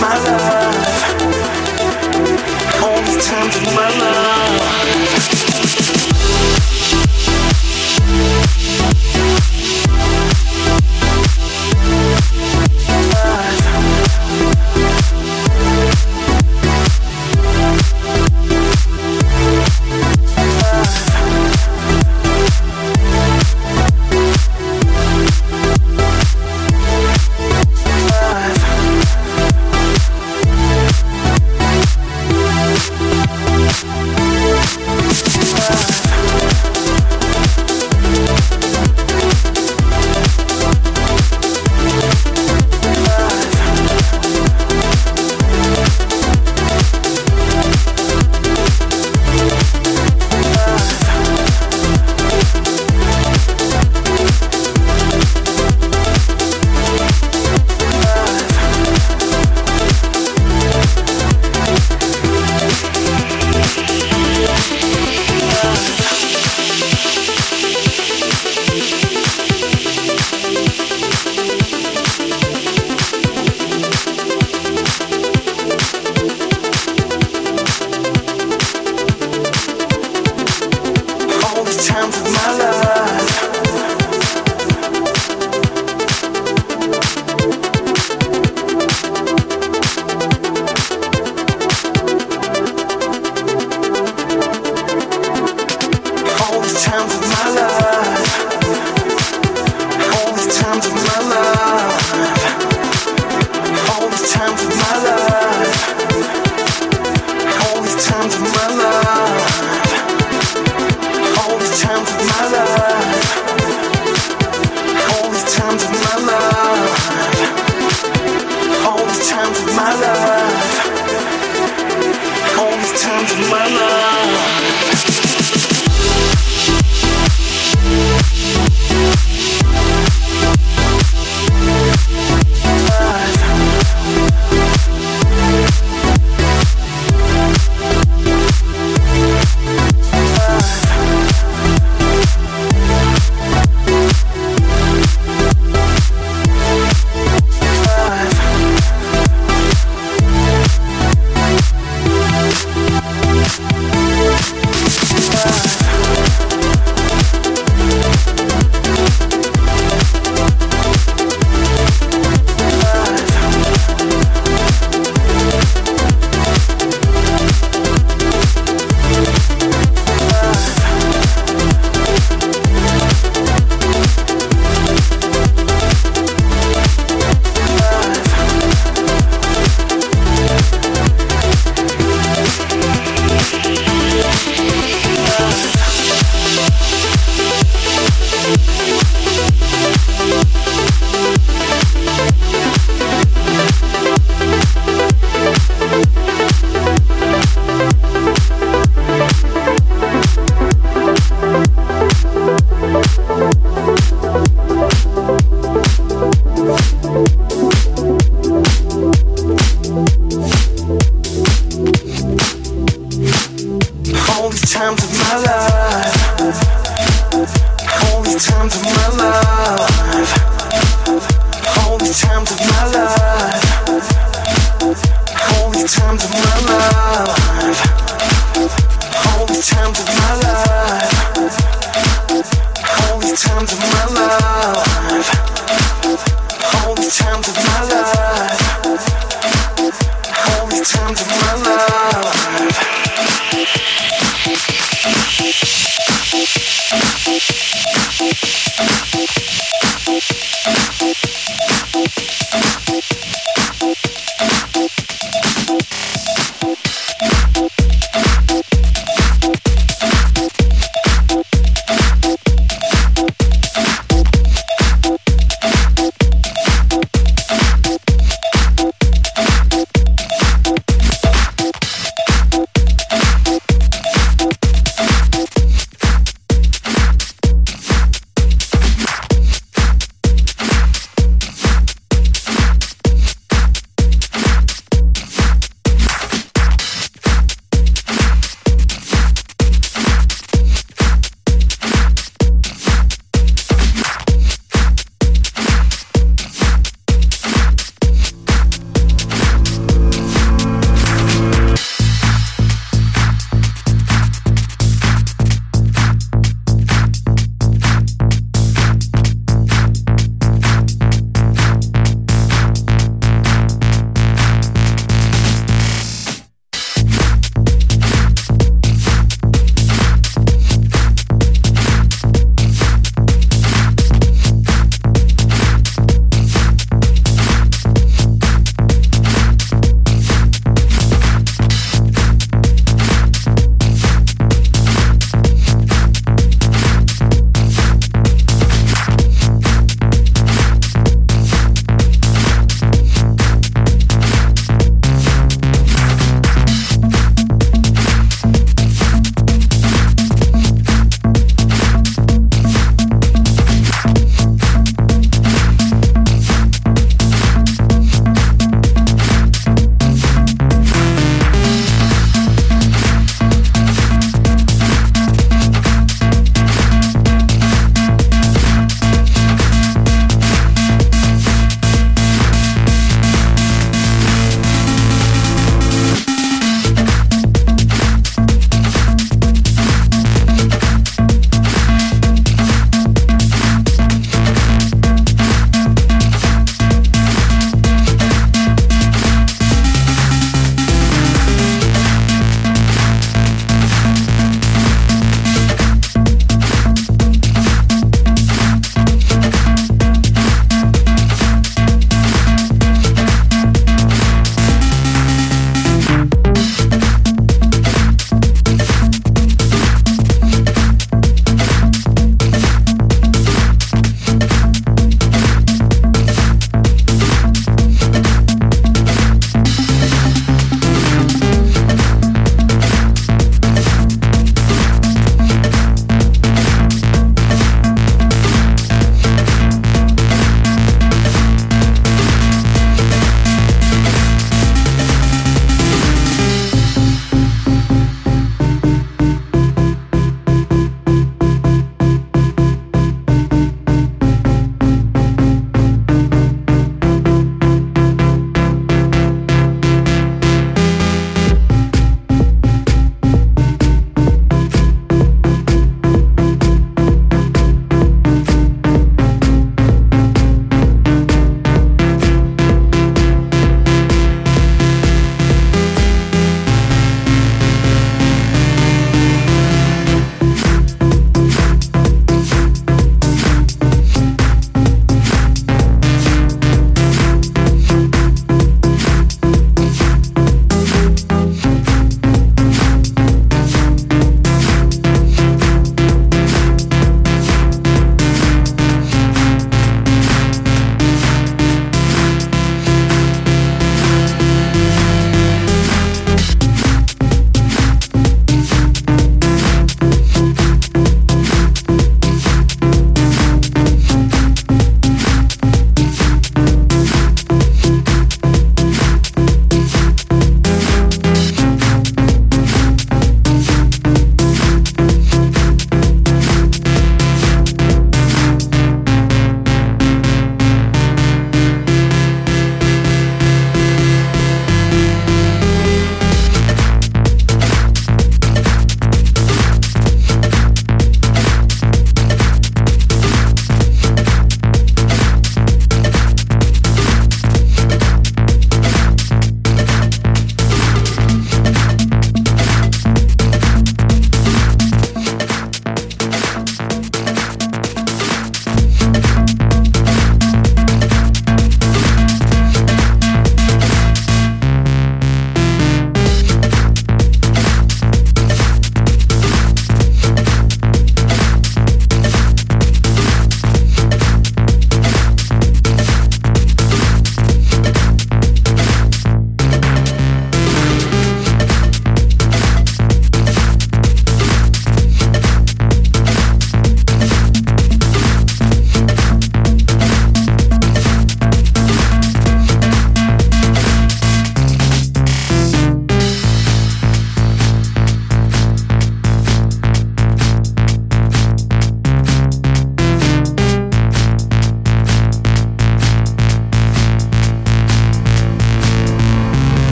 my love. All the times of my love.